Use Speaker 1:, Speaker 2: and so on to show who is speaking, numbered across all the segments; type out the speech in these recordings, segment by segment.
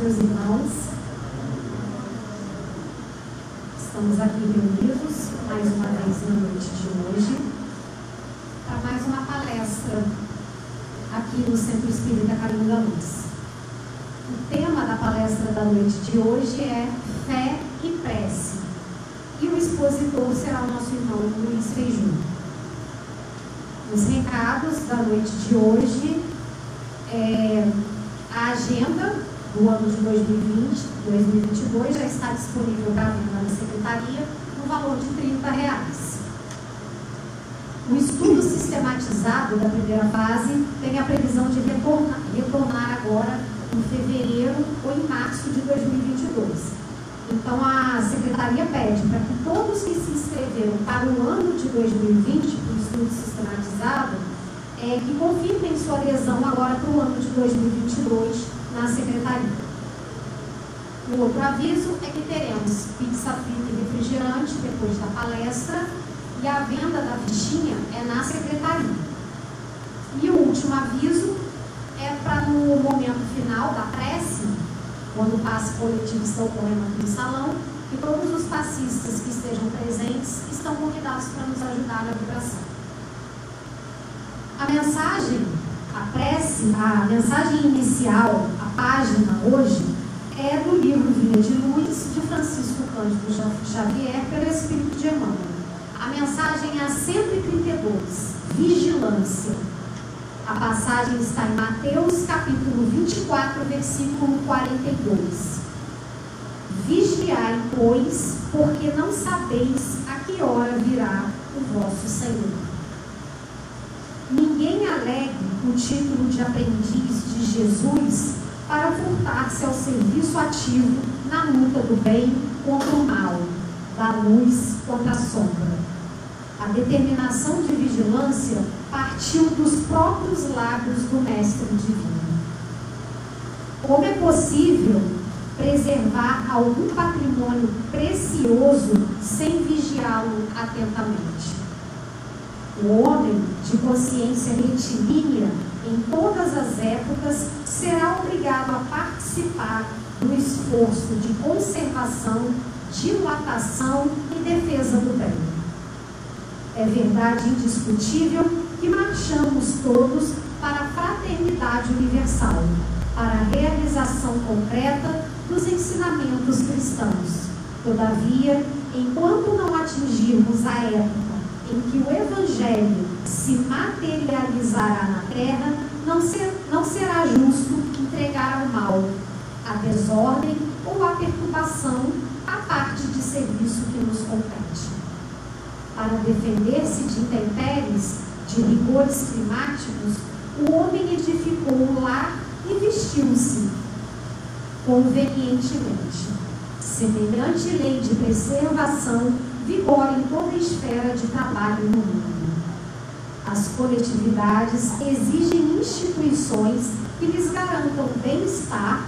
Speaker 1: noite, meus irmãos. Estamos aqui reunidos mais uma vez na noite de hoje para mais uma palestra aqui no Centro Espírita Caminho da Luz. O tema da palestra da noite de hoje é Fé e Prece. E o expositor será o nosso irmão Luiz Feijão. Os recados da noite de hoje é a agenda do ano de 2020, 2022 já está disponível para venda na secretaria no valor de 30 reais. O estudo sistematizado da primeira fase tem a previsão de retornar, retornar agora em fevereiro ou em março de 2022. Então a secretaria pede para que todos que se inscreveram para o ano de 2020, para o estudo sistematizado, é, que confirmem sua adesão agora para o ano de 2022 na secretaria. O outro aviso é que teremos pizza frita e refrigerante depois da palestra e a venda da fichinha é na secretaria. E o último aviso é para no momento final da prece, quando o passe coletivo está ocorrendo aqui no salão, que todos os passistas que estejam presentes estão convidados para nos ajudar na vibração. A mensagem, a prece, a mensagem inicial página hoje é do livro Vinha de Luz, de Francisco Cândido Xavier, pelo Espírito de Emmanuel. A mensagem é a 132, Vigilância. A passagem está em Mateus, capítulo 24, versículo 42. Vigiai, pois, porque não sabeis a que hora virá o vosso Senhor. Ninguém alegue o título de aprendiz de Jesus para furtar-se ao serviço ativo na luta do bem contra o mal, da luz contra a sombra. A determinação de vigilância partiu dos próprios lábios do Mestre Divino. Como é possível preservar algum patrimônio precioso sem vigiá-lo atentamente? O homem de consciência retilínea em todas as épocas, será obrigado a participar do esforço de conservação, dilatação e defesa do bem. É verdade indiscutível que marchamos todos para a fraternidade universal, para a realização concreta dos ensinamentos cristãos. Todavia, enquanto não atingirmos a época em que o Evangelho se materializará na terra, não, ser, não será justo entregar ao mal, a desordem ou a perturbação a parte de serviço que nos compete. Para defender-se de intempéries, de rigores climáticos, o homem edificou o lar e vestiu-se convenientemente. Semelhante lei de preservação vigora em toda a esfera de trabalho no mundo. As coletividades exigem instituições que lhes garantam bem-estar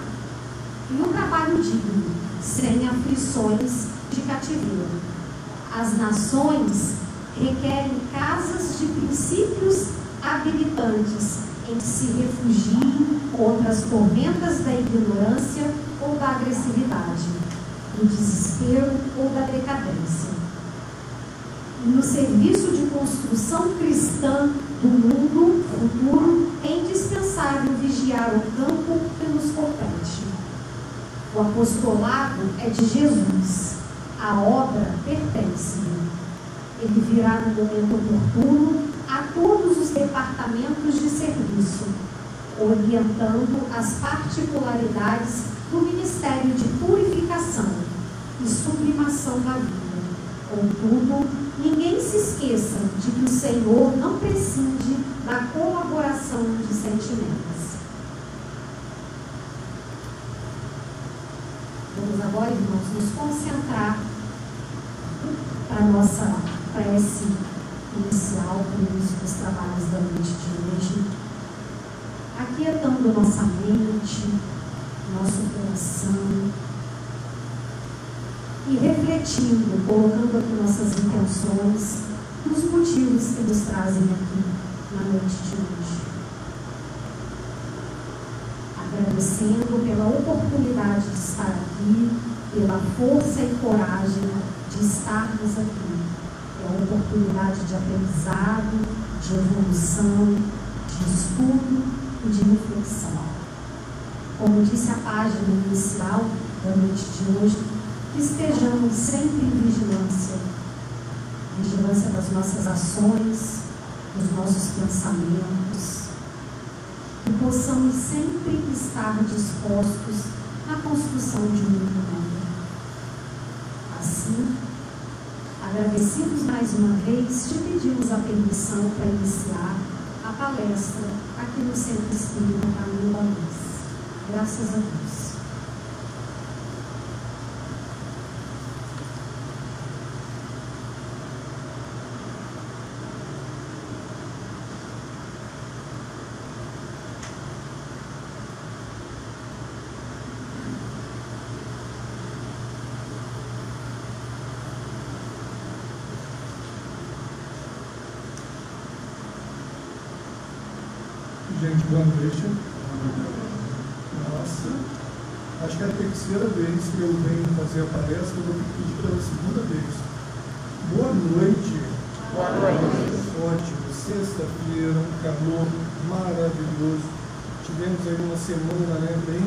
Speaker 1: e um trabalho digno, sem aflições de cativeiro. As nações requerem casas de princípios habilitantes em que se refugiem contra as tormentas da ignorância ou da agressividade, do desespero ou da decadência no serviço de construção cristã do mundo futuro, é indispensável vigiar o campo que nos compete. O apostolado é de Jesus, a obra pertence-lhe. Ele virá no momento oportuno a todos os departamentos de serviço, orientando as particularidades do ministério de purificação e sublimação da vida. Contudo, Ninguém se esqueça de que o Senhor não prescinde da colaboração de sentimentos. Vamos agora, irmãos, nos concentrar para a nossa prece inicial, para o início dos trabalhos da noite de hoje. Aquietando nossa mente, nosso coração, e refletindo, colocando aqui nossas intenções, os motivos que nos trazem aqui na noite de hoje. agradecendo pela oportunidade de estar aqui, pela força e coragem de estarmos aqui. É uma oportunidade de aprendizado, de evolução, de estudo e de reflexão. Como disse a página inicial da noite de hoje, que estejamos sempre em vigilância vigilância das nossas ações, dos nossos pensamentos, e possamos sempre estar dispostos à construção de um mundo novo. Assim, agradecidos mais uma vez, te pedimos a permissão para iniciar a palestra aqui no Centro Espírita Caminho da Luz. Graças a Deus.
Speaker 2: gente, boa noite. Nossa, acho que é a terceira vez que eu venho fazer a palestra, eu vou ter que pedir pela segunda vez. Boa noite.
Speaker 3: Boa noite.
Speaker 2: Ótimo. Sexta-feira, um calor maravilhoso. Tivemos aí uma semana né, bem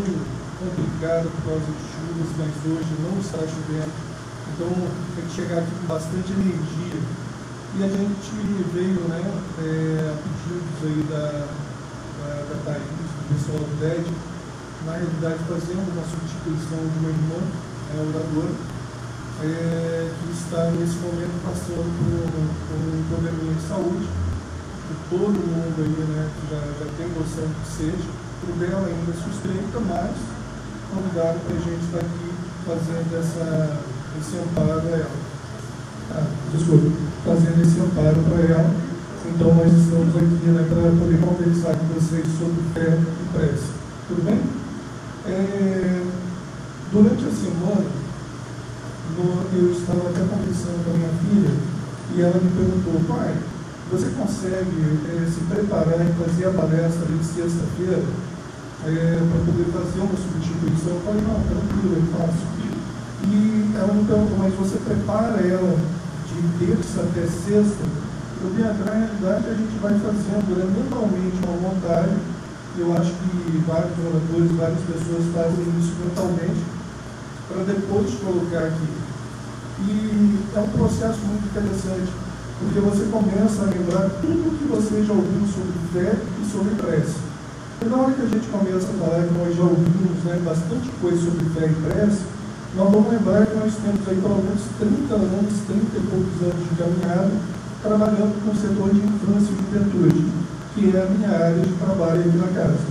Speaker 2: complicada por causa de chuvas, mas hoje não está chovendo. Então tem que chegar aqui com bastante energia. E a gente veio né, é, a pedidos aí da, da Thaís, do pessoal do TED, na realidade fazendo uma substituição de uma irmã, é, oradora, é, que está nesse momento passando por, por um probleminha de saúde, que todo mundo aí né, já, já tem noção que seja, o dela ainda suspeita, mas convidaram para a gente estar aqui fazendo essa, esse amparo a ela. Ah, desculpa, fazendo esse amparo para ela então nós estamos aqui né, para poder conversar com vocês sobre fé e prece. Tudo bem? É, durante a semana, eu estava até conversando com a minha filha e ela me perguntou, pai, você consegue é, se preparar e fazer a palestra de sexta-feira é, para poder fazer uma substituição? Eu falei, não, tranquilo, eu faço. E ela me perguntou, mas você prepara ela de terça até sexta porque a realidade a gente vai fazendo né, mentalmente uma montagem. Eu acho que vários oradores, várias pessoas fazem isso mentalmente para depois colocar aqui. E é um processo muito interessante, porque você começa a lembrar tudo que você já ouviu sobre fé e sobre prece. E na hora que a gente começa a falar que nós já ouvimos né, bastante coisa sobre fé e prece, nós vamos lembrar que nós temos aí pelo menos 30 anos, 30 e poucos anos de caminhada, trabalhando com o setor de infância e juventude, que é a minha área de trabalho aqui na casa.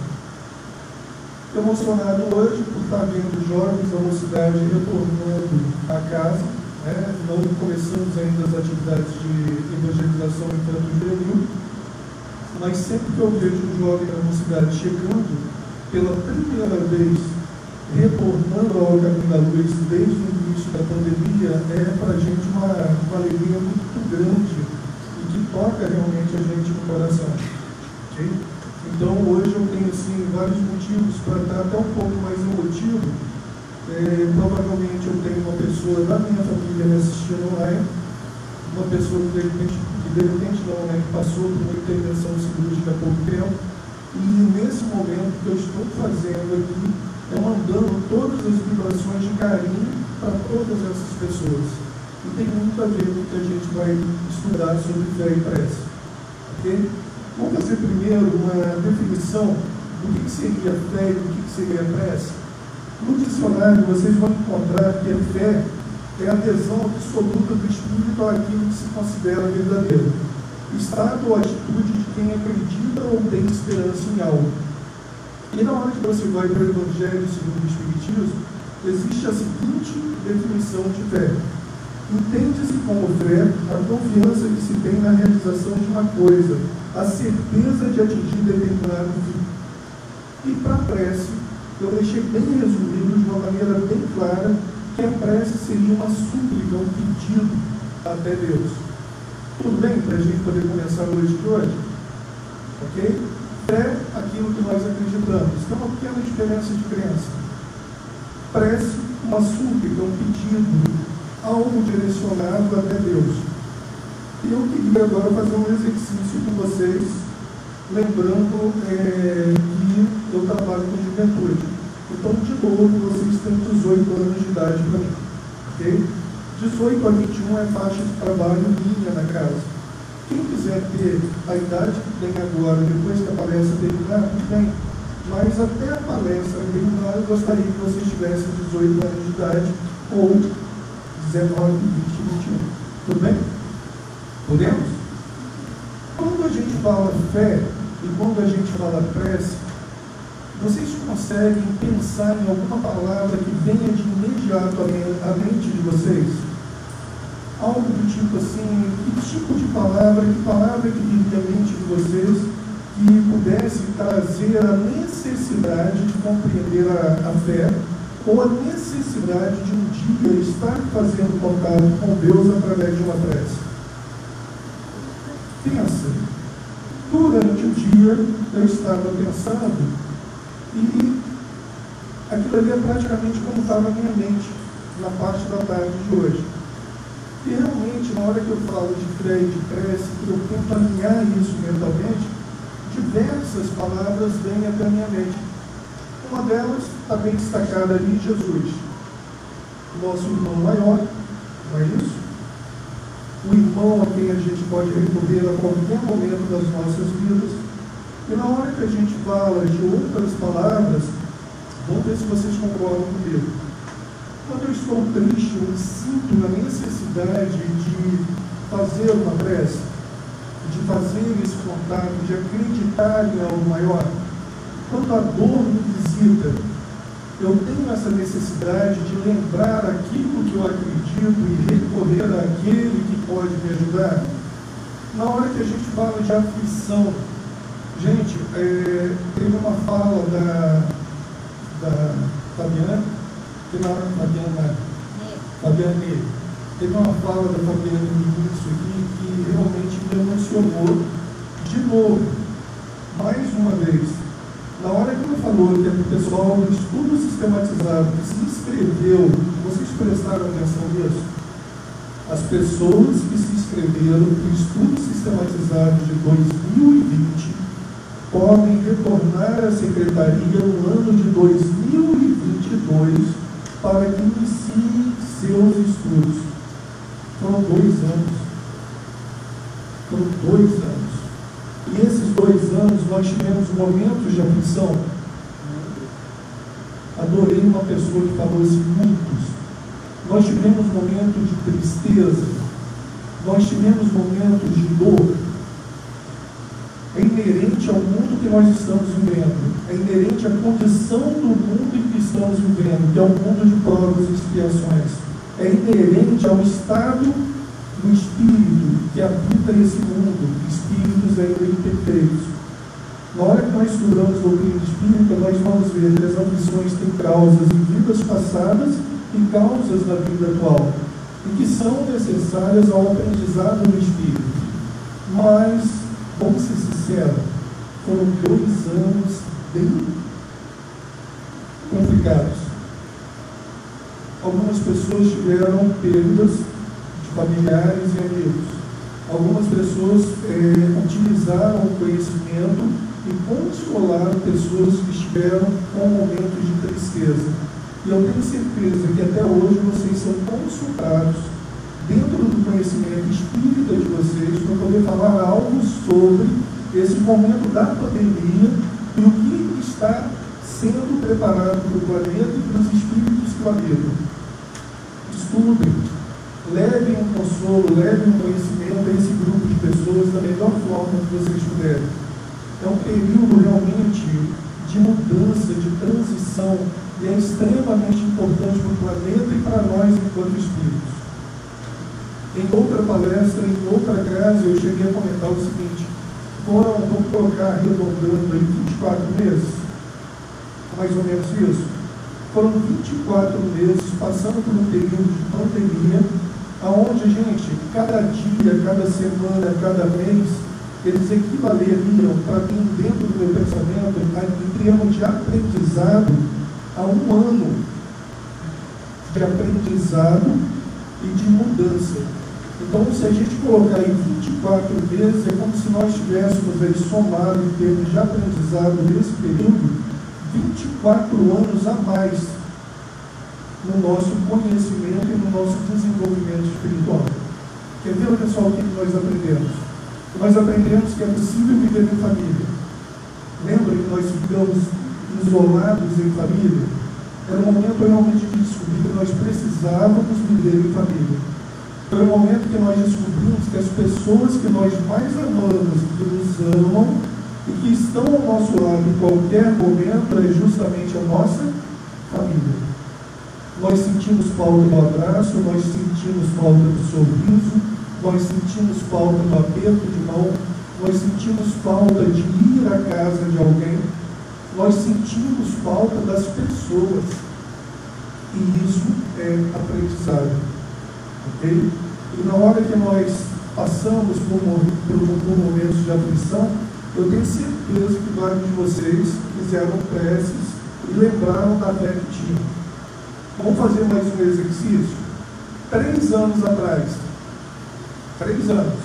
Speaker 2: Emocionado hoje por estar vendo jovens da mocidade retornando à casa. Né? Não começamos ainda as atividades de evangelização infanto-juvenil, mas sempre que eu vejo um jovem da mocidade chegando pela primeira vez, retornando ao caminho da luz desde o início da pandemia, é para a gente uma, uma alegria muito grande que toca realmente a gente no coração. Okay? Então hoje eu tenho assim, vários motivos para estar até um pouco mais emotivo. É, provavelmente eu tenho uma pessoa da minha família me assistindo online, uma pessoa que de repente, que de repente não, né, que passou por uma intervenção cirúrgica há pouco tempo. E nesse momento que eu estou fazendo aqui, é mandando todas as vibrações de carinho para todas essas pessoas. E tem muito a ver com o que a gente vai estudar sobre fé e prece. Okay? Vamos fazer primeiro uma definição do que seria fé e do que seria prece. No dicionário vocês vão encontrar que a fé é a adesão absoluta do espírito àquilo que se considera verdadeiro. Estado ou atitude de quem acredita ou tem esperança em algo. E na hora que você vai para o Evangelho segundo o Espiritismo, existe a seguinte definição de fé Entende-se como fé a confiança que se tem na realização de uma coisa, a certeza de atingir determinado fim. E para a prece, eu deixei bem resumido, de uma maneira bem clara, que a prece seria uma súplica, um pedido até Deus. Tudo bem para a gente poder começar hoje de hoje? Ok? Fé, aquilo que nós acreditamos. tem uma pequena diferença de crença. Prece uma súplica, um pedido, algo direcionado até Deus. E eu queria agora fazer um exercício com vocês, lembrando é, que eu trabalho com juventude. Então, de novo, vocês têm 18 anos de idade para mim. Ok? 18 a 21 é faixa de trabalho minha na casa. Quem quiser ter a idade que tem agora, depois que a palestra terminar, bem. Mas até a palestra terminar, eu gostaria que vocês tivessem 18 anos de idade ou 19, 20, 21. Tudo bem? Podemos? Quando a gente fala fé e quando a gente fala prece, vocês conseguem pensar em alguma palavra que venha de imediato à mente de vocês? algo do tipo assim, que tipo de palavra, que palavra que viria à mente de vocês que pudesse trazer a necessidade de compreender a, a fé ou a necessidade de um dia estar fazendo contato com Deus através de uma prece. Pensa, durante o dia eu estava pensando e aquilo ali é praticamente como estava na minha mente na parte da tarde de hoje. E realmente, na hora que eu falo de fé e de prece, que eu tento alinhar isso mentalmente, diversas palavras vêm até a minha mente. Uma delas está bem destacada ali, Jesus. Nosso irmão maior, não é isso? O irmão a quem a gente pode recorrer a qualquer momento das nossas vidas. E na hora que a gente fala de outras palavras, vamos ver se vocês concordam comigo quando eu estou triste, eu sinto na necessidade de fazer uma prece, de fazer esse contato, de acreditar em algo maior. Quando a dor me eu tenho essa necessidade de lembrar aquilo que eu acredito e recorrer àquele que pode me ajudar. Na hora que a gente fala de aflição, gente, é, teve uma fala da, da Fabiana, Teve Fabiana, Fabiana teve uma fala da Fabiana no início aqui que realmente me emocionou de novo, mais uma vez. Na hora que ela falou que o pessoal do estudo sistematizado que se inscreveu, vocês prestaram atenção nisso? As pessoas que se inscreveram no estudo sistematizado de 2020 podem retornar à secretaria no ano de 2022 para que inicie seus estudos. Foram dois anos. Foram dois anos. E esses dois anos nós tivemos momentos de aflição. Adorei uma pessoa que falou assim, muitos. Nós tivemos momentos de tristeza. Nós tivemos momentos de dor é inerente ao mundo que nós estamos vivendo, é inerente à condição do mundo em que estamos vivendo, que é um mundo de provas e expiações, é inerente ao estado do espírito que habita esse mundo, espíritos ainda imperfeitos. Na hora que nós estudamos doutrina espírita, nós vamos ver que as ambições têm causas em vidas passadas e causas na vida atual, e que são necessárias ao aprendizado do espírito. Mas Vamos ser sinceros, foram dois anos bem complicados. Algumas pessoas tiveram perdas familiares e amigos. Algumas pessoas é, utilizaram o conhecimento e consolaram pessoas que estiveram com momentos de tristeza. E eu tenho certeza que até hoje vocês são consultados dentro do conhecimento espírita de vocês para poder falar algo sobre esse momento da pandemia e o que está sendo preparado para o planeta e para os espíritos que o habitam. Estudem, levem um consolo, levem um conhecimento a esse grupo de pessoas da melhor forma que vocês puderem. É um período realmente de mudança, de transição, e é extremamente importante para o planeta e para nós enquanto espíritos. Em outra palestra, em outra casa, eu cheguei a comentar o seguinte: foram, vamos colocar arredondando aí 24 meses, mais ou menos isso. Foram 24 meses passando por um período de pandemia, aonde, gente, cada dia, cada semana, cada mês, eles equivaleriam, para mim, dentro do meu pensamento, em termos de aprendizado, a um ano de aprendizado e de mudança. Então, se a gente colocar em 24 meses, é como se nós tivéssemos aí somado em termos de aprendizado nesse período, 24 anos a mais no nosso conhecimento e no nosso desenvolvimento espiritual. Quer ver, pessoal, o que nós aprendemos? Nós aprendemos que é possível viver em família. Lembra que nós ficamos isolados em família? Era um momento realmente de descobrir que nós precisávamos viver em família. Foi o momento que nós descobrimos que as pessoas que nós mais amamos, que nos amam e que estão ao nosso lado em qualquer momento é justamente a nossa família. Nós sentimos falta do abraço, nós sentimos falta do sorriso, nós sentimos falta do aperto de mão, nós sentimos falta de ir à casa de alguém, nós sentimos falta das pessoas. E isso é aprendizado. Ok? E na hora que nós passamos por, por, por momentos de aflição, eu tenho certeza que vários de vocês fizeram preces e lembraram da fé que tinham. Vamos fazer mais um exercício? Três anos atrás, três anos,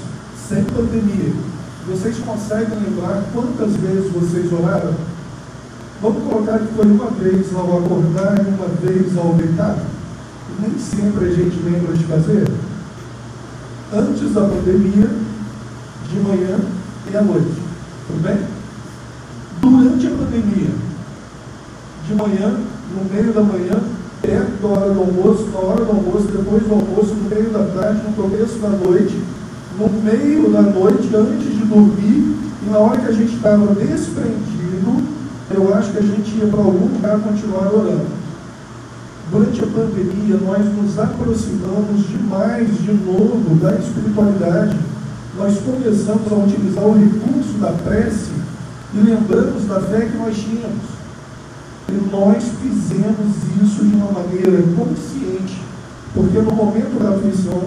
Speaker 2: sem pandemia, vocês conseguem lembrar quantas vezes vocês oraram? Vamos colocar que foi uma vez ao acordar e uma vez ao deitar? Nem sempre a gente lembra de fazer. Antes da pandemia, de manhã e à noite. Tudo bem? Durante a pandemia, de manhã, no meio da manhã, perto da hora do almoço, na hora do almoço, depois do almoço, no meio da tarde, no começo da noite, no meio da noite, antes de dormir, e na hora que a gente estava desprendido, eu acho que a gente ia para algum lugar continuar orando. Durante a pandemia, nós nos aproximamos demais de novo da espiritualidade. Nós começamos a utilizar o recurso da prece e lembramos da fé que nós tínhamos. E nós fizemos isso de uma maneira consciente, porque no momento da aflição,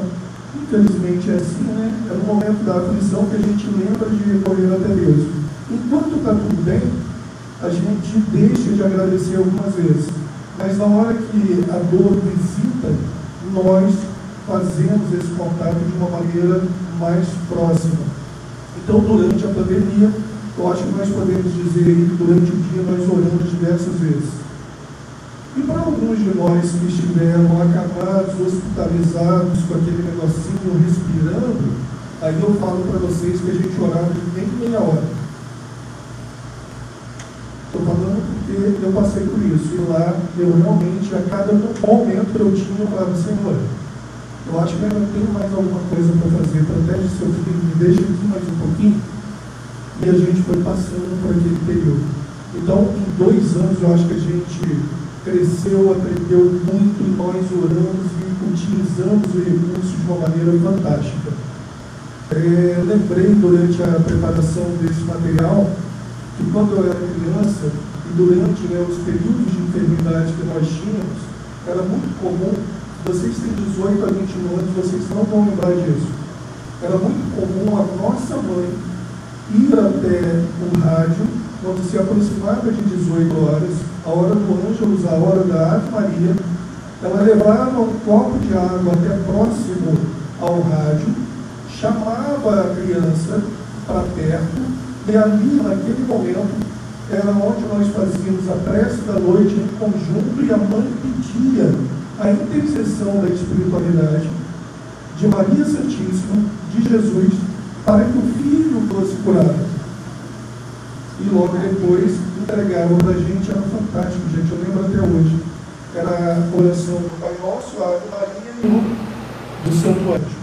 Speaker 2: infelizmente é assim, né? É no momento da aflição que a gente lembra de recorrer até Deus. Enquanto está tudo bem, a gente deixa de agradecer algumas vezes. Mas na hora que a dor visita, nós fazemos esse contato de uma maneira mais próxima. Então, durante a pandemia, eu acho que nós podemos dizer que durante o dia nós oramos diversas vezes. E para alguns de nós que estiveram acamados, hospitalizados, com aquele negocinho respirando, aí eu falo para vocês que a gente orava nem meia hora. Estou falando porque eu passei por isso. E lá eu realmente, a cada momento eu tinha, eu falava, Senhor, eu acho que ainda tenho mais alguma coisa para fazer. Protege seu filho, me deixa aqui mais um pouquinho. E a gente foi passando por aquele período. Então, em dois anos, eu acho que a gente cresceu, aprendeu muito, nós oramos e utilizamos o recurso de uma maneira fantástica. É, lembrei durante a preparação desse material que quando eu era criança, e durante né, os períodos de enfermidade que nós tínhamos, era muito comum, vocês têm 18 a 21 anos, vocês não vão lembrar disso. Era muito comum a nossa mãe ir até o rádio, quando se aproximava de 18 horas, a hora do anjo, a hora da Ave Maria, ela levava um copo de água até próximo ao rádio, chamava a criança para perto e ali, naquele momento, era onde nós fazíamos a prece da noite em conjunto e a mãe pedia a intercessão da espiritualidade de Maria Santíssima, de Jesus, para que o filho fosse curado. E logo depois entregaram para a gente, era fantástico, gente, eu lembro até hoje. Era a oração do Pai Nosso, a Maria e do Santo Anjo.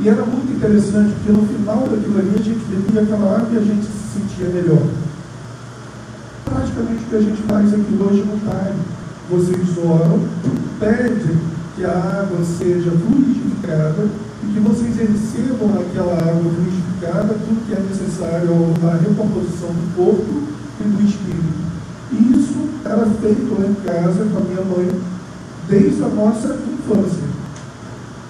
Speaker 2: E era muito interessante, porque no final daquilo ali a gente bebia aquela água e a gente se sentia melhor. Praticamente o que a gente faz aqui hoje no time. Vocês oram, pedem que a água seja fluidificada e que vocês recebam naquela água fluidificada tudo que é necessário à recomposição do corpo e do espírito. E isso era feito lá em casa com a minha mãe desde a nossa infância.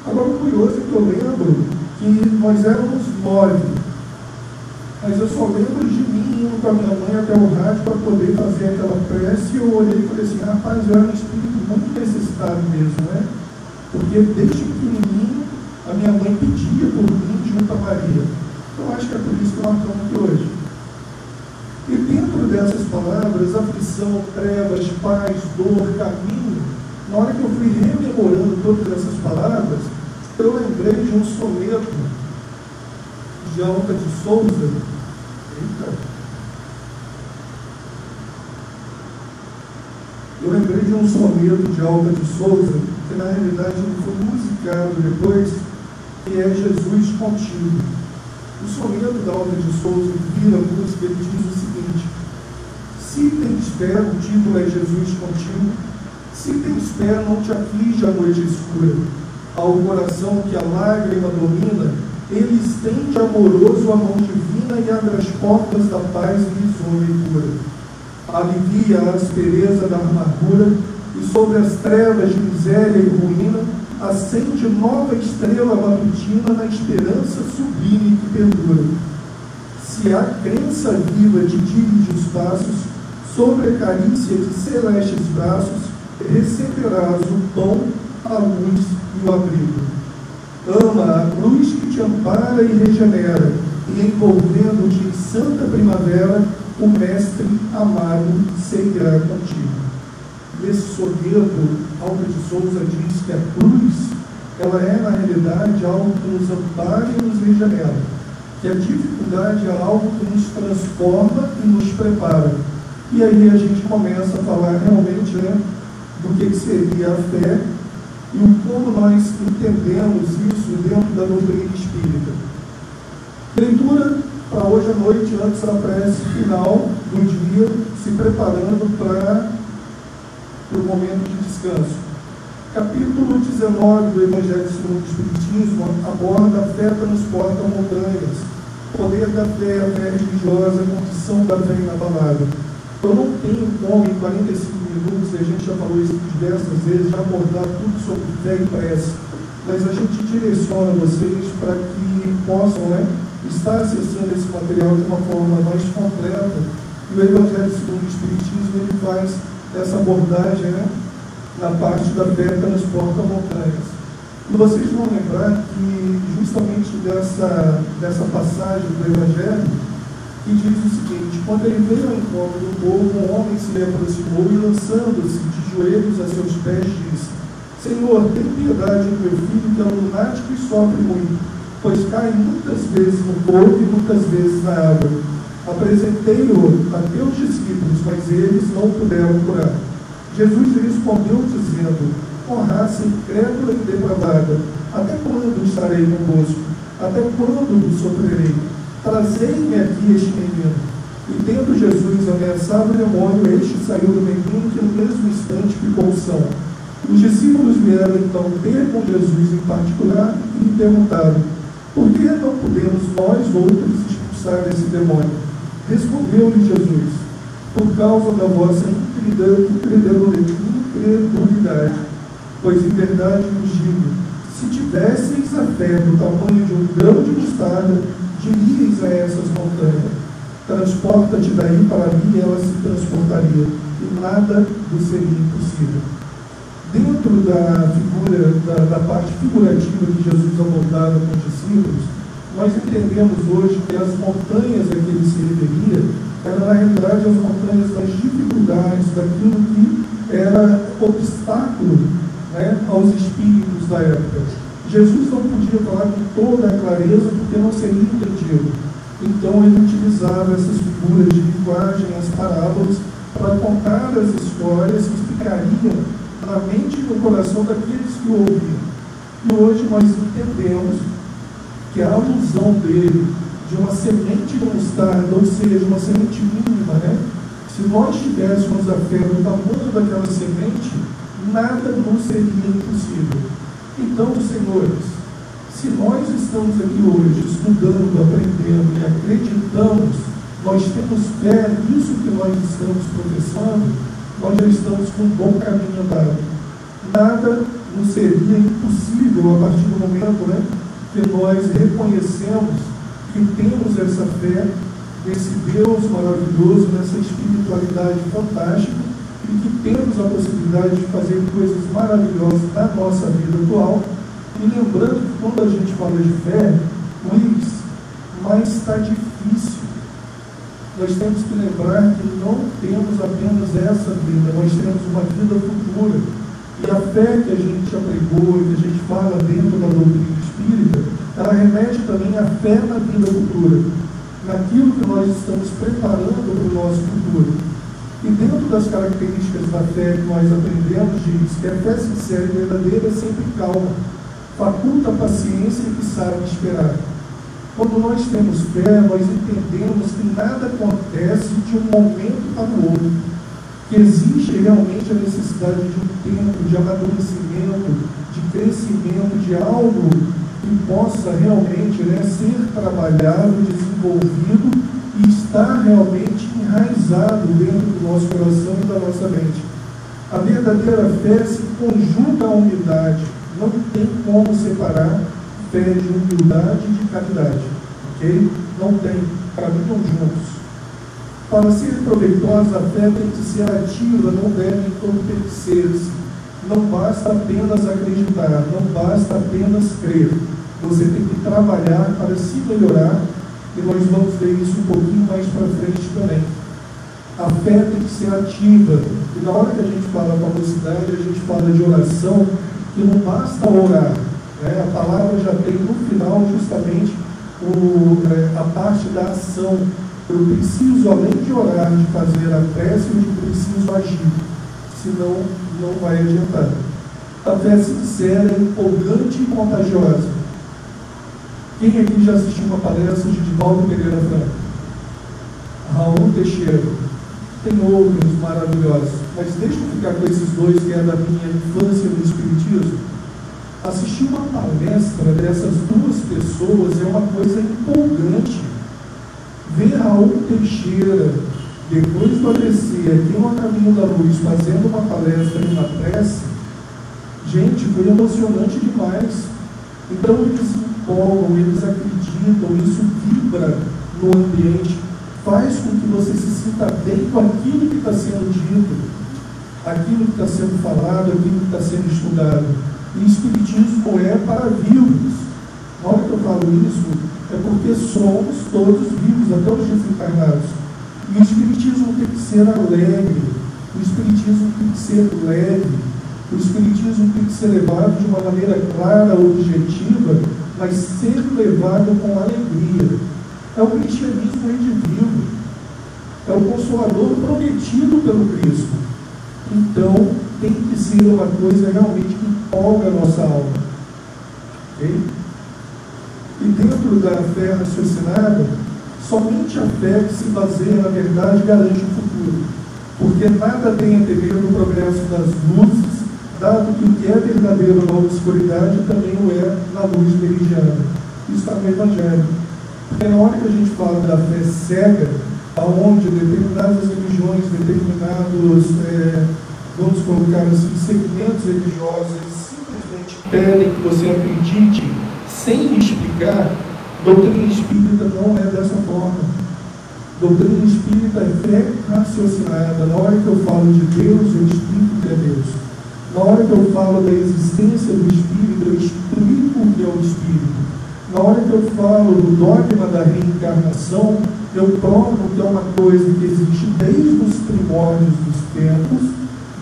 Speaker 2: Agora, o curioso é que eu lembro que nós éramos nove. Mas eu só lembro de mim indo com a minha mãe até o rádio para poder fazer aquela prece e eu olhei e falei assim, rapaz, eu era um espírito muito necessitado mesmo, né? Porque desde pequenininho a minha mãe pedia por mim junto a Maria. Então acho que é por isso que nós estamos aqui hoje. E dentro dessas palavras, aflição, trevas, paz, dor, caminho, na hora que eu fui rememorando todas essas palavras, eu lembrei de um soneto de Alta de Souza, Eita. Eu lembrei de um soneto de Alba de Souza, que na realidade não foi musicado depois, que é Jesus Contigo. O soneto da Alba de Souza vira música, ele diz o seguinte: Se tem espera, o título é Jesus Contigo. Se tem espera, não te aflige a noite escura. Ao coração que a lágrima domina, ele estende amoroso a mão divina e abre as portas da paz risonha e pura. Alivia a aspereza da amargura e sobre as trevas de miséria e ruína acende nova estrela matutina na esperança sublime que perdura. Se a crença viva te dirige os passos, sobre a carícia de celestes braços, receberás o pão, a luz e o abrigo. Ama a cruz que te ampara e regenera, e envolvendo-te em santa primavera, o Mestre amado seguirá contigo. Nesse soneto, Alta de Souza diz que a cruz, ela é na realidade algo que nos ampara e nos regenera, que a dificuldade é algo que nos transforma e nos prepara. E aí a gente começa a falar realmente né, do que seria a fé e como nós entendemos isso dentro da doutrina espírita. Leitura para hoje à noite, antes da prece final do dia, se preparando para o momento de descanso. Capítulo 19 do Evangelho segundo o Espiritismo aborda a fé transporta montanhas, poder da fé, a fé religiosa, a condição da fé inabalável. Eu não tenho como, em 45 minutos, e a gente já falou isso diversas vezes, já abordar tudo sobre fé e prece, mas a gente direciona vocês para que possam né, estar acessando esse material de uma forma mais completa. E o Evangelho segundo o Espiritismo ele faz essa abordagem né, na parte da fé transporta montanhas. E vocês vão lembrar que justamente dessa, dessa passagem do Evangelho, que diz o seguinte: Quando ele veio ao encontro do povo, um homem se aproximou e, lançando-se de joelhos a seus pés, disse: Senhor, tem piedade do meu filho, que é um lunático e sofre muito, pois cai muitas vezes no fogo e muitas vezes na água. Apresentei-o a teus discípulos, mas eles não puderam curar. Jesus respondeu, dizendo: Ó raça incrédula e depravada, até quando estarei convosco? Até quando sofrerei? Trazei-me aqui este menino. E tendo Jesus ameaçado o demônio, este saiu do menino que no mesmo instante ficou são. Os discípulos vieram então ter com Jesus em particular e lhe perguntaram: Por que não podemos nós outros expulsar esse demônio? Respondeu-lhe Jesus: Por causa da vossa incredulidade. Pois em verdade vos digo: se tivesseis a fé do tamanho de um grão de mostarda, diríeis a essas montanhas: Transporta-te daí para mim, e ela se transportaria, e nada vos seria impossível. Dentro da figura, da, da parte figurativa que Jesus abordava com os discípulos, nós entendemos hoje que as montanhas a que ele se referia eram, na realidade, as montanhas das dificuldades, daquilo que era obstáculo né, aos espíritos da época. Jesus não podia falar com toda a clareza porque não seria entendido. Então ele utilizava essas figuras de linguagem, as parábolas, para contar as histórias que ficariam na mente e no coração daqueles que o ouviam. E hoje nós entendemos que a alusão dele de uma semente mostarda, ou seja, uma semente mínima, né? Se nós tivéssemos a fé do tamanho daquela semente, nada nos seria impossível. Então, senhores, se nós estamos aqui hoje estudando, aprendendo e acreditamos, nós temos fé nisso que nós estamos professando, nós já estamos com um bom caminho andado. Nada nos seria impossível a partir do momento né, que nós reconhecemos que temos essa fé nesse Deus maravilhoso, nessa espiritualidade fantástica e que temos a possibilidade de fazer coisas maravilhosas na nossa vida atual. E lembrando que quando a gente fala de fé, Luiz, mas está difícil. Nós temos que lembrar que não temos apenas essa vida, nós temos uma vida futura. E a fé que a gente e que a gente fala dentro da doutrina espírita, ela remete também à fé na vida futura, naquilo que nós estamos preparando para o nosso futuro. E dentro das características da fé que nós aprendemos, diz que a fé sincera e verdadeira é sempre calma, faculta a paciência e que sabe esperar. Quando nós temos fé, nós entendemos que nada acontece de um momento para o outro, que existe realmente a necessidade de um tempo de amadurecimento, de crescimento, de algo que possa realmente né, ser trabalhado, desenvolvido e estar realmente enraizado dentro do nosso coração e da nossa mente. A verdadeira fé se conjuga à humildade. Não tem como separar fé de humildade e de caridade. Ok? Não tem. Caminham juntos. Para ser proveitosa, a fé tem que ser ativa, não deve entorpecer-se. Não basta apenas acreditar, não basta apenas crer. Você tem que trabalhar para se melhorar e nós vamos ver isso um pouquinho mais para frente também. A fé tem que ser ativa. E na hora que a gente fala com a mocidade, a gente fala de oração, que não basta orar. Né? A palavra já tem no final justamente o, é, a parte da ação. Eu preciso, além de orar, de fazer a prece, eu preciso agir. Senão, não vai adiantar. A fé sincera empolgante e contagiosa. Quem aqui já assistiu uma palestra de Divaldo Pereira Franco? Raul Teixeira. Tem outros maravilhosos. Mas deixa eu ficar com esses dois que é da minha infância no Espiritismo. Assistir uma palestra dessas duas pessoas é uma coisa empolgante. Ver Raul Teixeira, depois do ADC, aqui no Caminho da Luz, fazendo uma palestra em uma prece, gente, foi emocionante demais. Então eles empolgam, eles acreditam, isso vibra no ambiente, faz com que você se sinta bem com aquilo que está sendo dito, aquilo que está sendo falado, aquilo que está sendo estudado. E Espiritismo é para vivos. Na hora que eu falo isso, é porque somos todos vivos, até os desencarnados. E o Espiritismo tem que ser alegre, o Espiritismo tem que ser leve, o Espiritismo tem que ser levado de uma maneira clara, objetiva, mas ser levado com alegria. É o cristianismo redivivo. É o consolador prometido pelo Cristo. Então, tem que ser uma coisa realmente empolga a nossa alma. Okay? E dentro da fé raciocinada, somente a fé que se baseia na verdade garante o futuro. Porque nada tem a temer no progresso das luzes dado que o que é verdadeiro na obscuridade também o é na luz meridiana. Isso está no Evangelho. Porque na hora que a gente fala da fé cega, aonde determinadas religiões, determinados, é, vamos colocar assim, segmentos religiosos, pedem que você acredite sem explicar, doutrina espírita não é dessa forma. Doutrina espírita é fé raciocinada. Na hora que eu falo de Deus, eu explico que é Deus. Na hora que eu falo da existência do Espírito, eu explico o que é o Espírito. Na hora que eu falo do dogma da reencarnação, eu provo que é uma coisa que existe desde os primórdios dos tempos,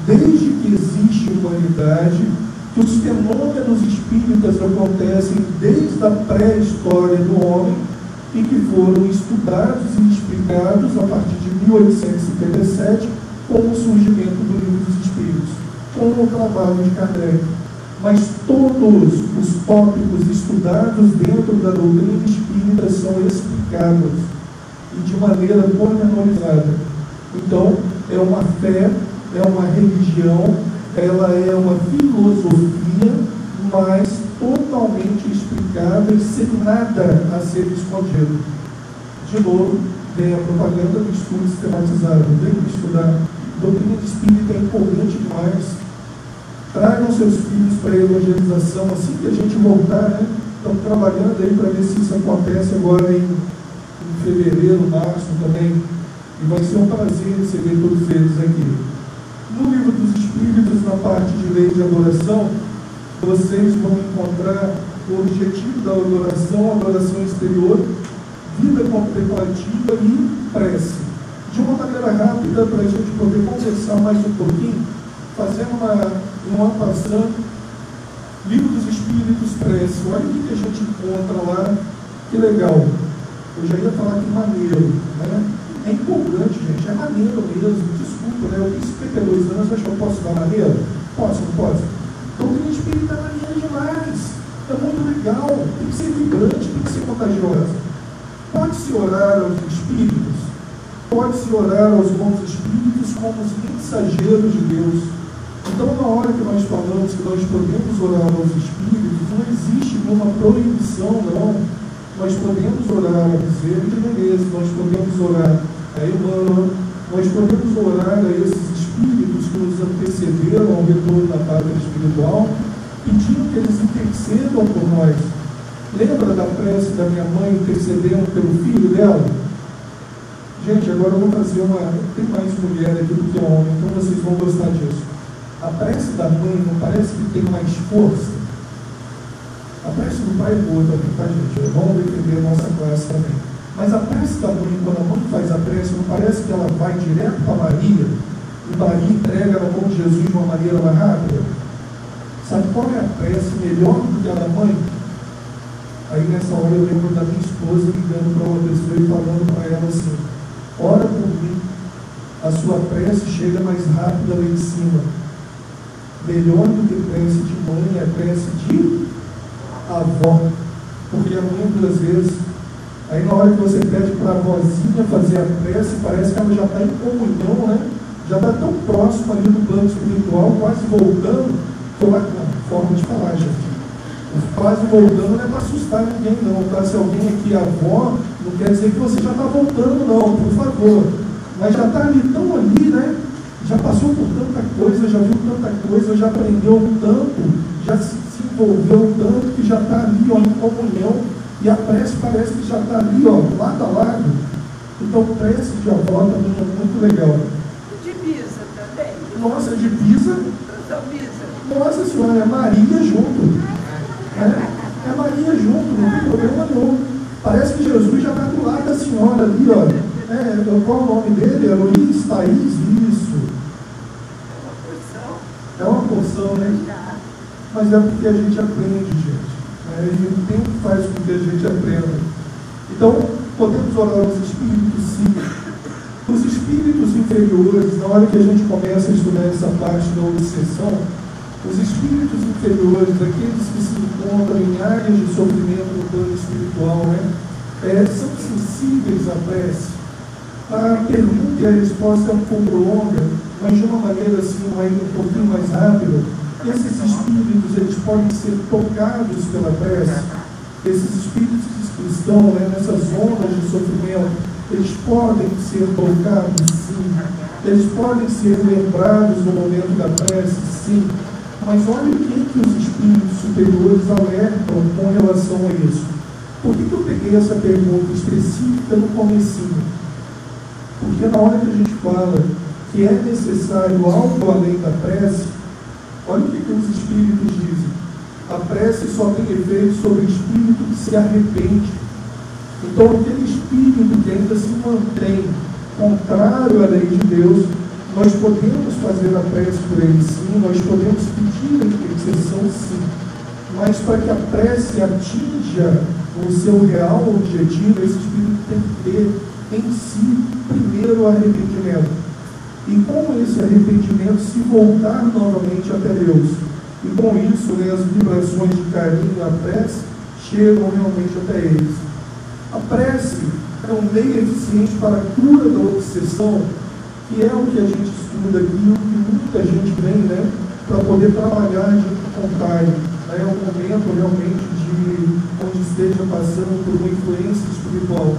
Speaker 2: desde que existe humanidade, os fenômenos espíritas acontecem desde a pré-história do homem e que foram estudados e explicados a partir de 1857 com o surgimento do livro dos Espíritos com o trabalho de Kardec. Mas todos os tópicos estudados dentro da doutrina espírita são explicados e de maneira pormenorizada. Então, é uma fé, é uma religião, ela é uma filosofia, mas totalmente explicada e sem nada a ser escondido. De novo, vem a propaganda do estudo sistematizado. Tem que estudar. Doutrina espírita é empolgante demais Tragam seus filhos para a evangelização assim que a gente voltar, né? Estamos trabalhando aí para ver se isso acontece agora em em fevereiro, março também. E vai ser um prazer receber todos eles aqui. No livro dos Espíritos, na parte de lei de adoração, vocês vão encontrar o objetivo da adoração, adoração exterior, vida contemplativa e prece. De uma maneira rápida, para a gente poder conversar mais um pouquinho, fazendo uma, uma passando, livro dos Espíritos, prece. Olha o que a gente encontra lá, que legal. Eu já ia falar que maneiro, né? É empolgante, gente, é maneiro mesmo, desculpa, né? Eu tenho 52 anos, acho que eu posso dar maneiro? Posso, não posso? Então, espírito é maneiro demais é muito legal, tem que ser vibrante, tem que ser contagiosa. Pode-se orar aos espíritos, pode-se orar aos bons espíritos como os mensageiros de Deus. Então, na hora que nós falamos que nós podemos orar aos espíritos, não existe nenhuma proibição, não. Nós podemos orar a Bezerra de Menezes, nós podemos orar a Emmanuel, nós podemos orar a esses espíritos que nos antecederam ao retorno da pátria espiritual, pedindo que eles intercedam por nós. Lembra da prece da minha mãe intercedendo pelo filho dela? Gente, agora eu vou fazer uma. Tem mais mulher aqui do que homem, então vocês vão gostar disso. A prece da mãe não parece que tem mais força? A prece do pai é boa também, tá, gente? Vamos defender a nossa classe também. Mas a prece da mãe, quando a mãe faz a prece, não parece que ela vai direto para Maria e Maria entrega na mão de Jesus de uma maneira mais rápida? Sabe qual é a prece melhor do que a da mãe? Aí nessa hora eu lembro da minha esposa ligando para uma pessoa e falando para ela assim: ora por mim, a sua prece chega mais rápida lá em cima. Melhor do que prece de mãe é prece de avó. Porque a mãe, muitas vezes, aí na hora que você pede para a avózinha fazer a prece, parece que ela já está em comunhão, né? Já está tão próximo ali do plano espiritual, quase voltando forma de falar, gente. Quase voltando não é para assustar ninguém, não. Tá? Se alguém aqui é avó, não quer dizer que você já está voltando, não, por favor. Mas já está ali tão ali, né? Já passou por tanta coisa, já viu tanta coisa, já aprendeu tanto, já se envolveu tanto que já está ali, ó, em comunhão. E a prece parece que já está ali, ó, lado a lado. Então, prece de avó também é muito legal.
Speaker 3: De Pisa também.
Speaker 2: Nossa, de Pisa. Nossa Senhora, é Maria junto. É, é Maria junto, não tem problema nenhum. Parece que Jesus já está do lado da senhora ali, olha. É, qual é o nome dele? É Luiz Thaís? Isso. É uma porção, né? Mas é porque a gente aprende, gente. É, a gente tem que faz com que a gente aprenda. Então, podemos orar aos espíritos, sim. Os espíritos inferiores, na hora que a gente começa a estudar essa parte da obsessão, os espíritos inferiores, aqueles que se encontram em áreas de sofrimento no plano espiritual, né, é, são sensíveis à prece. A pergunta e a resposta é um pouco longa, mas de uma maneira assim, um pouquinho mais rápida. Esses espíritos eles podem ser tocados pela prece. Esses espíritos que estão né, nessas ondas de sofrimento, eles podem ser tocados, sim. Eles podem ser lembrados no momento da prece, sim. Mas olha o que, que os espíritos superiores alertam com relação a isso. Por que, que eu peguei essa pergunta específica no comecinho? Porque na hora que a gente fala que é necessário algo além da prece, olha o que, os espíritos dizem. A prece só tem efeito sobre o espírito que se arrepende. Então, aquele espírito que ainda se mantém contrário à lei de Deus, nós podemos fazer a prece por ele sim, nós podemos pedir a intercessão sim, mas para que a prece atinja o seu real objetivo, esse espírito tem que ter em si primeiro o arrependimento. E com esse arrependimento se voltar novamente até Deus. E com isso, né, as vibrações de carinho a prece chegam realmente até eles. A prece é um meio eficiente para a cura da obsessão que é o que a gente estuda aqui, o que muita gente vem, né, para poder trabalhar junto com o Pai. Né, é um momento realmente de onde esteja passando por uma influência espiritual.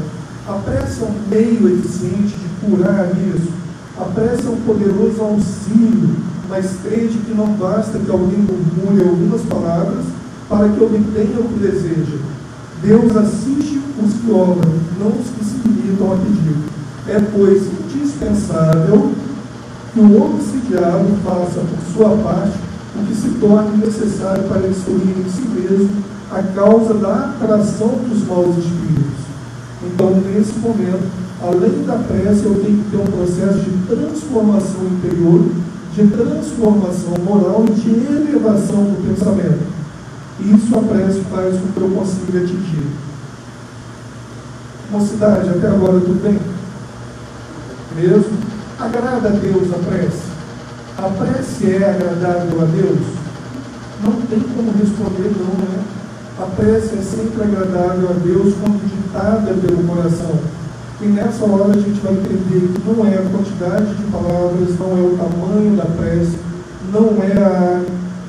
Speaker 2: A prece é um meio eficiente de curar isso. A prece é um poderoso auxílio, mas crede que não basta que alguém murmure algumas palavras para que obtenha o que deseja. Deus assiste os que oram, não os que se então aqui digo: é, pois, indispensável que o obsidiado faça por sua parte o que se torne necessário para destruir em si mesmo a causa da atração dos maus espíritos. Então, nesse momento, além da prece, eu tenho que ter um processo de transformação interior, de transformação moral e de elevação do pensamento. Isso a prece faz com que eu consiga atingir. Mocidade, até agora tudo bem? Mesmo? Agrada a Deus a prece? A prece é agradável a Deus? Não tem como responder não, né? A prece é sempre agradável a Deus quando ditada pelo coração. E nessa hora a gente vai entender que não é a quantidade de palavras, não é o tamanho da prece, não é a,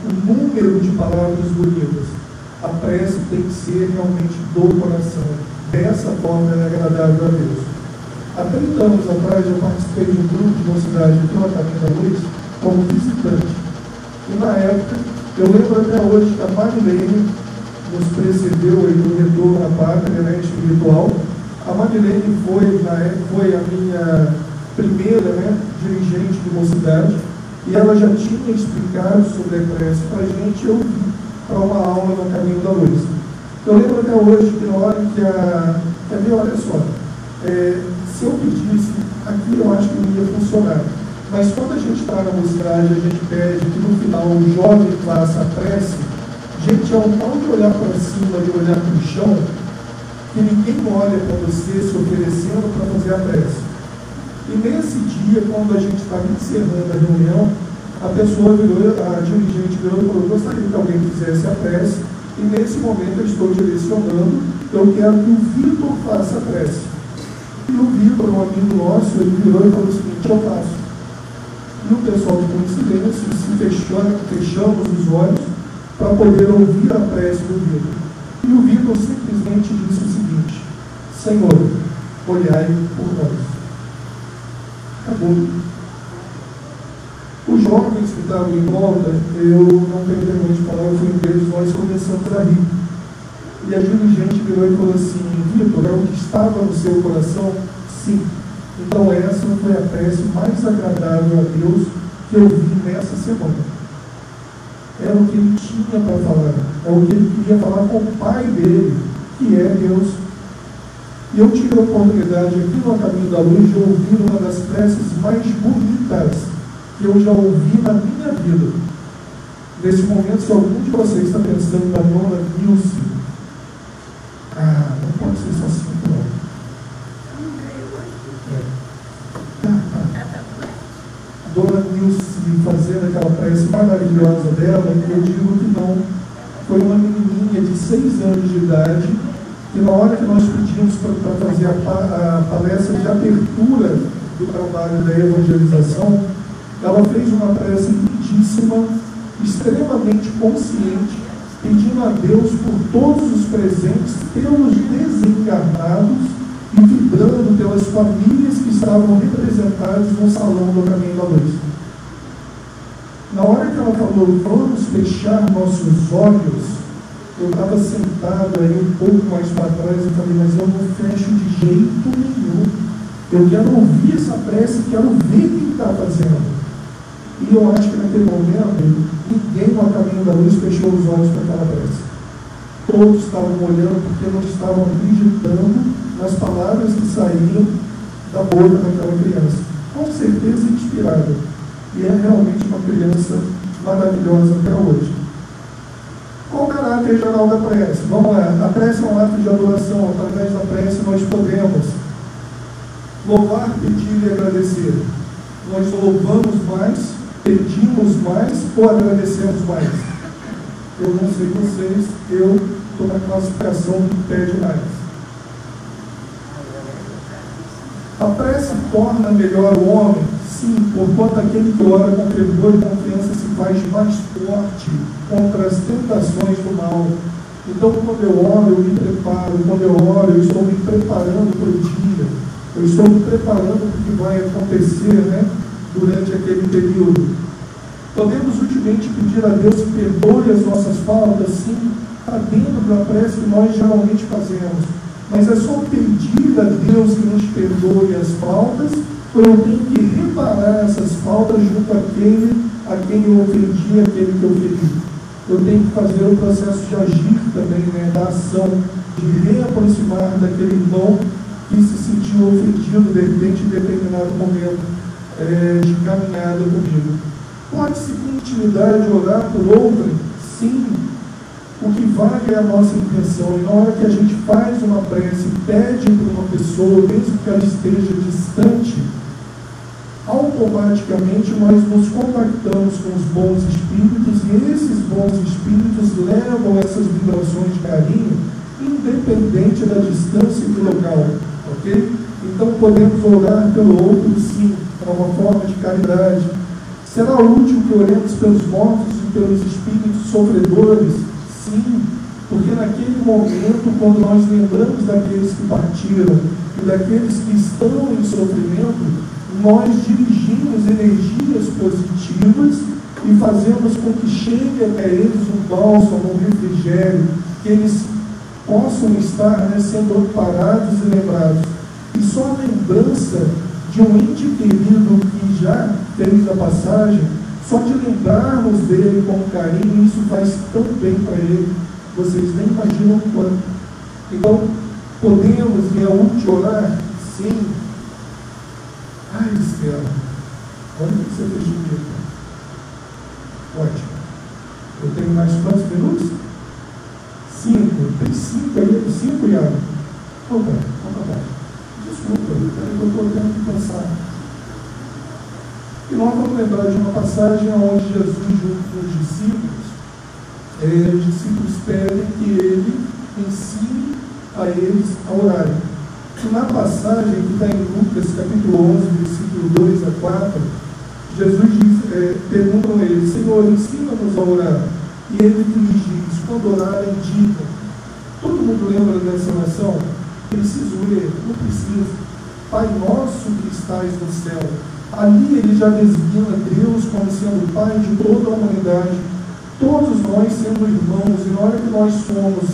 Speaker 2: o número de palavras bonitas. A prece tem que ser realmente do coração. Dessa forma ela é agradável a Deus. Há 30 anos atrás eu participei de um grupo de mocidade aqui no Caminho da Luz como visitante. E na época, eu lembro até hoje a Marilene nos precedeu aí no retorno à pátria né, espiritual. A Marilene foi, época, foi a minha primeira né, dirigente de mocidade e ela já tinha explicado sobre a prece para a gente, eu vi para uma aula no Caminho da Luz. Eu lembro até hoje que na hora que a. Ver, olha só, é, se eu pedisse, aqui eu acho que não ia funcionar. Mas quando a gente está na mocidade, a gente pede que no final o jovem faça a prece, gente, é um tal de olhar para cima, de olhar para o chão, que ninguém olha para você se oferecendo para fazer a prece. E nesse dia, quando a gente estava encerrando a reunião, a pessoa virou, a dirigente virou e falou, gostaria que alguém fizesse a prece, e nesse momento eu estou direcionando, eu quero que o Vitor faça a prece. E o Vitor, um amigo nosso, ele virou e falou o seguinte, eu faço. E o pessoal de coincidência se fechou, fechamos os olhos para poder ouvir a prece do Vitor. E o Vitor simplesmente disse o seguinte, Senhor, olhai por nós. Acabou. Os jovens que estavam em volta, eu não tenho vergonha de falar, eu fui um deles, nós começamos a rir. E a dirigente virou e falou assim, Vitor, é o que estava no seu coração? Sim. Então essa foi a prece mais agradável a Deus que eu vi nessa semana. Era o que ele tinha para falar, é o que ele queria falar com o pai dele, que é Deus. E eu tive a oportunidade aqui no Caminho da Luz de ouvir uma das preces mais bonitas que eu já ouvi na minha vida. Nesse momento, se algum de vocês está pensando na dona Nilce, ah, não pode ser só assim, não. É. Dona Nilce fazendo aquela prece maravilhosa dela, eu digo que não. Foi uma menininha de seis anos de idade, que na hora que nós pedimos para fazer a, a palestra de abertura do trabalho da evangelização, ela fez uma prece lindíssima, extremamente consciente, pedindo a Deus por todos os presentes, pelos desencarnados e vibrando pelas famílias que estavam representadas no salão do Caminho da Luz. Na hora que ela falou, vamos fechar nossos olhos, eu estava sentado aí um pouco mais para trás e falei, mas eu não fecho de jeito nenhum. Eu quero ouvir essa prece, quero ver quem está fazendo. E eu acho que naquele momento, ninguém no caminho da luz fechou os olhos para aquela prece. Todos estavam olhando porque não estavam acreditando nas palavras que saíram da boca daquela criança. Com certeza inspirada. E é realmente uma criança maravilhosa até hoje. Qual o caráter geral da prece? Vamos lá. A prece é um ato de adoração. Através da prece nós podemos louvar, pedir e agradecer. Nós louvamos mais pedimos mais ou agradecemos mais? Eu não sei vocês, eu estou na classificação do pede mais. A prece torna melhor o homem? Sim, porquanto aquele que ora com fervor e confiança se faz mais forte contra as tentações do mal. Então, quando eu oro, eu me preparo. Quando eu oro, eu estou me preparando para o dia. Eu estou me preparando para o que vai acontecer, né? durante aquele período. Podemos utilmente pedir a Deus que perdoe as nossas faltas, sim, dentro da prece que nós geralmente fazemos. Mas é só pedir a Deus que nos perdoe as faltas, ou eu tenho que reparar essas faltas junto àquele a quem eu ofendi, aquele que eu feri. Eu tenho que fazer o processo de agir também, né, da ação, de reaproximar daquele irmão que se sentiu ofendido de repente em determinado momento é, de caminhada comigo. Pode-se com intimidade orar por outra? Sim. O que vale é a nossa intenção. E na hora que a gente faz uma prece, pede para uma pessoa, mesmo que ela esteja distante, automaticamente nós nos compactamos com os bons espíritos e esses bons espíritos levam essas vibrações de carinho, independente da distância e do local. Ok? Então podemos orar pelo outro, sim, é uma forma de caridade. Será útil que oremos pelos mortos e pelos espíritos sofredores? Sim, porque naquele momento, quando nós lembramos daqueles que partiram e daqueles que estão em sofrimento, nós dirigimos energias positivas e fazemos com que chegue até eles um bálsamo, um refrigério, que eles possam estar né, sendo amparados e lembrados. E só a lembrança de um ente querido que já fez a passagem, só de lembrarmos dele com carinho, isso faz tão bem para ele. Vocês nem imaginam quanto. Então, podemos e é útil orar? Ai, Estela, olha o que você fez comigo. Ótimo. Eu tenho mais quantos minutos? Cinco. Tem cinco aí? Cinco, Iago? Opa, opa, Desculpa, eu estou tendo que pensar. E nós vamos lembrar de uma passagem onde Jesus, junto com os discípulos, eh, os discípulos pedem que ele ensine a eles a orarem na passagem que está em Lucas, capítulo 11, versículo 2 a 4, Jesus diz, é, perguntam a ele, Senhor, ensina-nos a orar. E ele lhes diz, quando orarem, digam. Todo mundo lembra dessa oração? Preciso ler? Não preciso. Pai nosso que estás no céu. Ali ele já designa Deus como sendo Pai de toda a humanidade. Todos nós sendo irmãos, e na hora que nós somos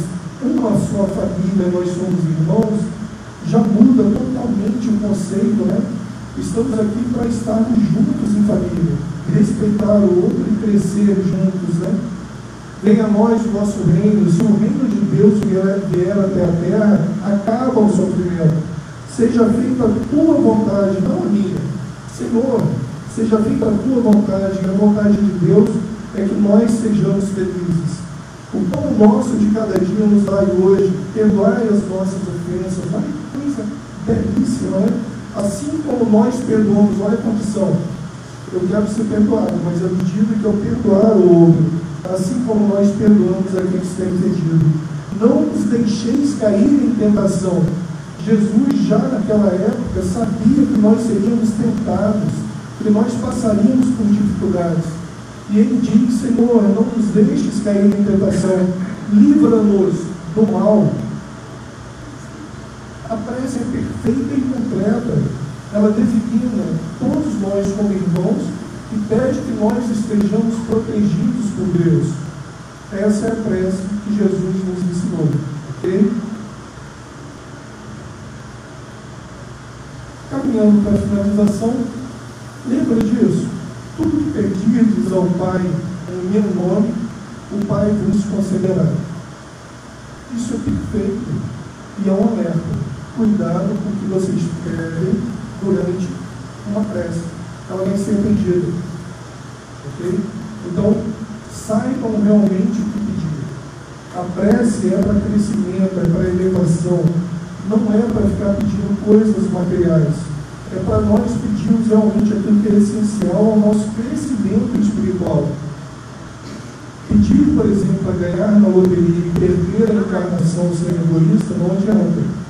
Speaker 2: uma só família, nós somos irmãos, já muda totalmente o conceito, né? Estamos aqui para estarmos juntos em família, respeitar o outro e crescer juntos, né? Venha a nós o nosso reino, se o reino de Deus vier, até a terra, acaba o sofrimento. Seja feita a tua vontade, não a minha. Senhor, seja feita a tua vontade, e a vontade de Deus é que nós sejamos felizes. O pão nosso de cada dia nos dai hoje, perdoai as nossas ofensas, vai coisa belíssima, né? Assim como nós perdoamos, olha a condição. Eu quero ser perdoado, mas à medida que eu perdoar o outro, assim como nós perdoamos a quem nos tem pedido. Não nos deixeis cair em tentação. Jesus já naquela época sabia que nós seríamos tentados, que nós passaríamos por dificuldades. E ele diz, Senhor, não nos deixes cair em tentação, livra-nos do mal, a prece é perfeita e completa. Ela designa todos nós como irmãos e pede que nós estejamos protegidos por Deus. Essa é a prece que Jesus nos ensinou. Ok? Caminhando para a finalização, lembra disso? Tudo que pedirdes ao Pai em meu nome, o Pai vos concederá. Isso é perfeito e é um alerta cuidado com o que você escreve durante uma prece. Ela vai ser atendida. Ok? Então, saibam realmente o que pedir. A prece é para crescimento, é para elevação. Não é para ficar pedindo coisas materiais. É para nós pedirmos realmente aquilo que é essencial ao nosso crescimento espiritual. Pedir, por exemplo, a ganhar na loteria e perder a encarnação sem egoísta não adianta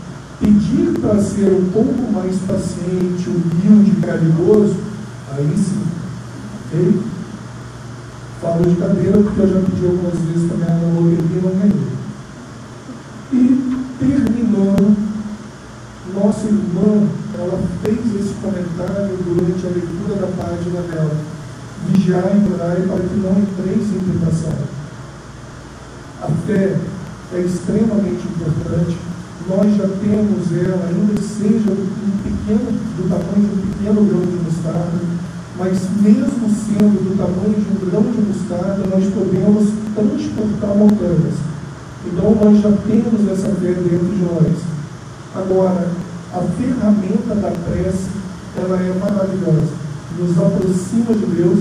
Speaker 2: pedir para ser um pouco mais paciente, humilde, carinhoso, aí sim. Ok? Falo de cadeira porque eu já pedi algumas vezes para ganhar na loteria e não ganhei. E terminando, nossa irmã, ela fez esse comentário durante a leitura da página dela. Vigiar e orar para que não entreis em tentação. A fé é extremamente importante nós já temos ela, ainda que seja um pequeno, do tamanho de um pequeno grão de mostarda, mas mesmo sendo do tamanho de um grão de mostarda, nós podemos transportar montanhas. Então nós já temos essa fé dentro de nós. Agora, a ferramenta da prece, ela é maravilhosa. Nos aproxima de Deus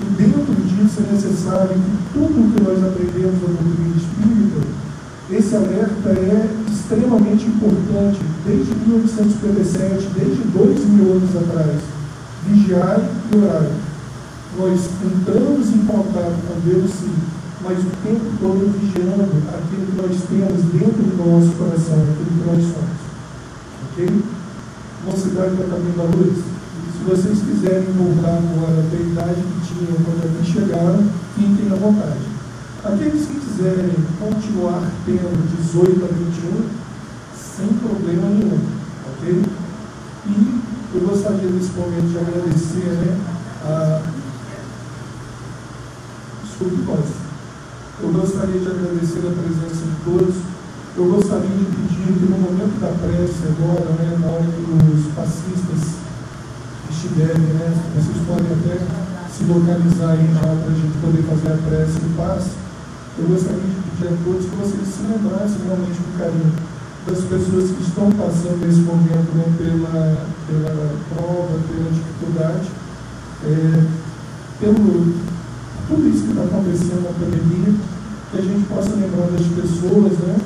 Speaker 2: e dentro disso é necessário que tudo que nós aprendemos na doutrina espírita esse alerta é extremamente importante desde 1957, desde dois mil anos atrás. Vigiar e orar. Nós entramos em contato com Deus, sim, mas o tempo todo vigiando aquilo que nós temos dentro do nosso coração, aquilo que nós somos. Ok? Mocidade da Caminho da Luz. Se vocês quiserem voltar agora até a idade que tinham quando aqui chegaram, fiquem à vontade. Aqueles que quiserem continuar tendo 18 a 21, sem problema nenhum, ok? E eu gostaria nesse momento de agradecer né, a. Desculpe, nós. Eu gostaria de agradecer a presença de todos. Eu gostaria de pedir que no momento da prece agora, né, na hora que os passistas estiverem, né, vocês podem até se localizar aí já para a gente poder fazer a prece do passe eu gostaria de pedir a todos que vocês se lembrassem realmente com carinho das pessoas que estão passando nesse momento né, pela, pela prova, pela dificuldade, é, pelo tudo isso que está acontecendo na pandemia, que a gente possa lembrar das pessoas né,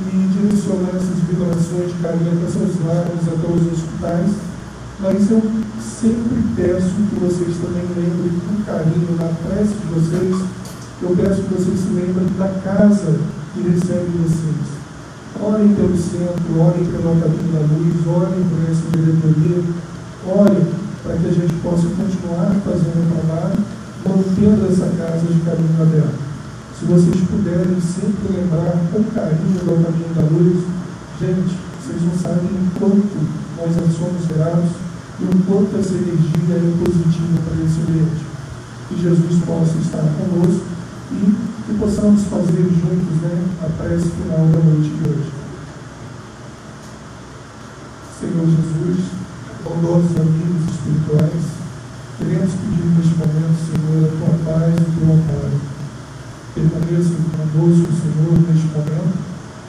Speaker 2: e direcionar essas vibrações de carinho até seus lares, até os hospitais. Mas eu sempre peço que vocês também lembrem com carinho na prece de vocês eu peço que vocês se lembrem da casa que recebe vocês. Orem pelo centro, orem pela Caminho da Luz, orem por essa diretoria, orem para que a gente possa continuar fazendo o trabalho, mantendo essa casa de caminho aberto. Se vocês puderem sempre lembrar com carinho do Caminho da Luz, gente, vocês não sabem o quanto nós somos gratos e o quanto essa energia é positiva para esse ambiente. Que Jesus possa estar conosco e que possamos fazer juntos né, a prece final da noite de hoje. Senhor Jesus, bondosos amigos espirituais, queremos pedir neste momento, Senhor, a tua paz e o teu amparo. Permaneça conosco, Senhor, neste momento,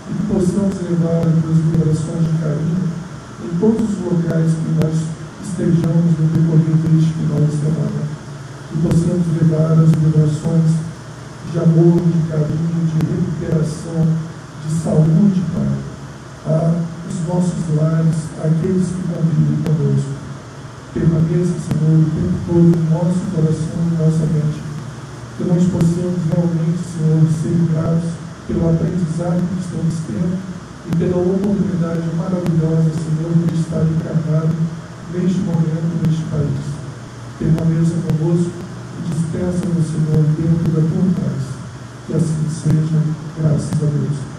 Speaker 2: e que possamos levar as tuas vibrações de carinho em todos os locais que nós estejamos no decorrer deste final de semana. Que possamos levar as vibrações de amor, de carinho, de recuperação, de saúde, Pai, a os nossos lares, aqueles que convivem conosco. Permaneça, Senhor, o tempo todo em nosso coração e nossa mente. Que nós possamos realmente, Senhor, ser gratos pelo aprendizado que estamos tendo e pela oportunidade maravilhosa, Senhor, de estar encarnado neste momento, neste país. Permaneça conosco dispensa no Senhor dentro da tua paz. Que assim seja, graças a Deus.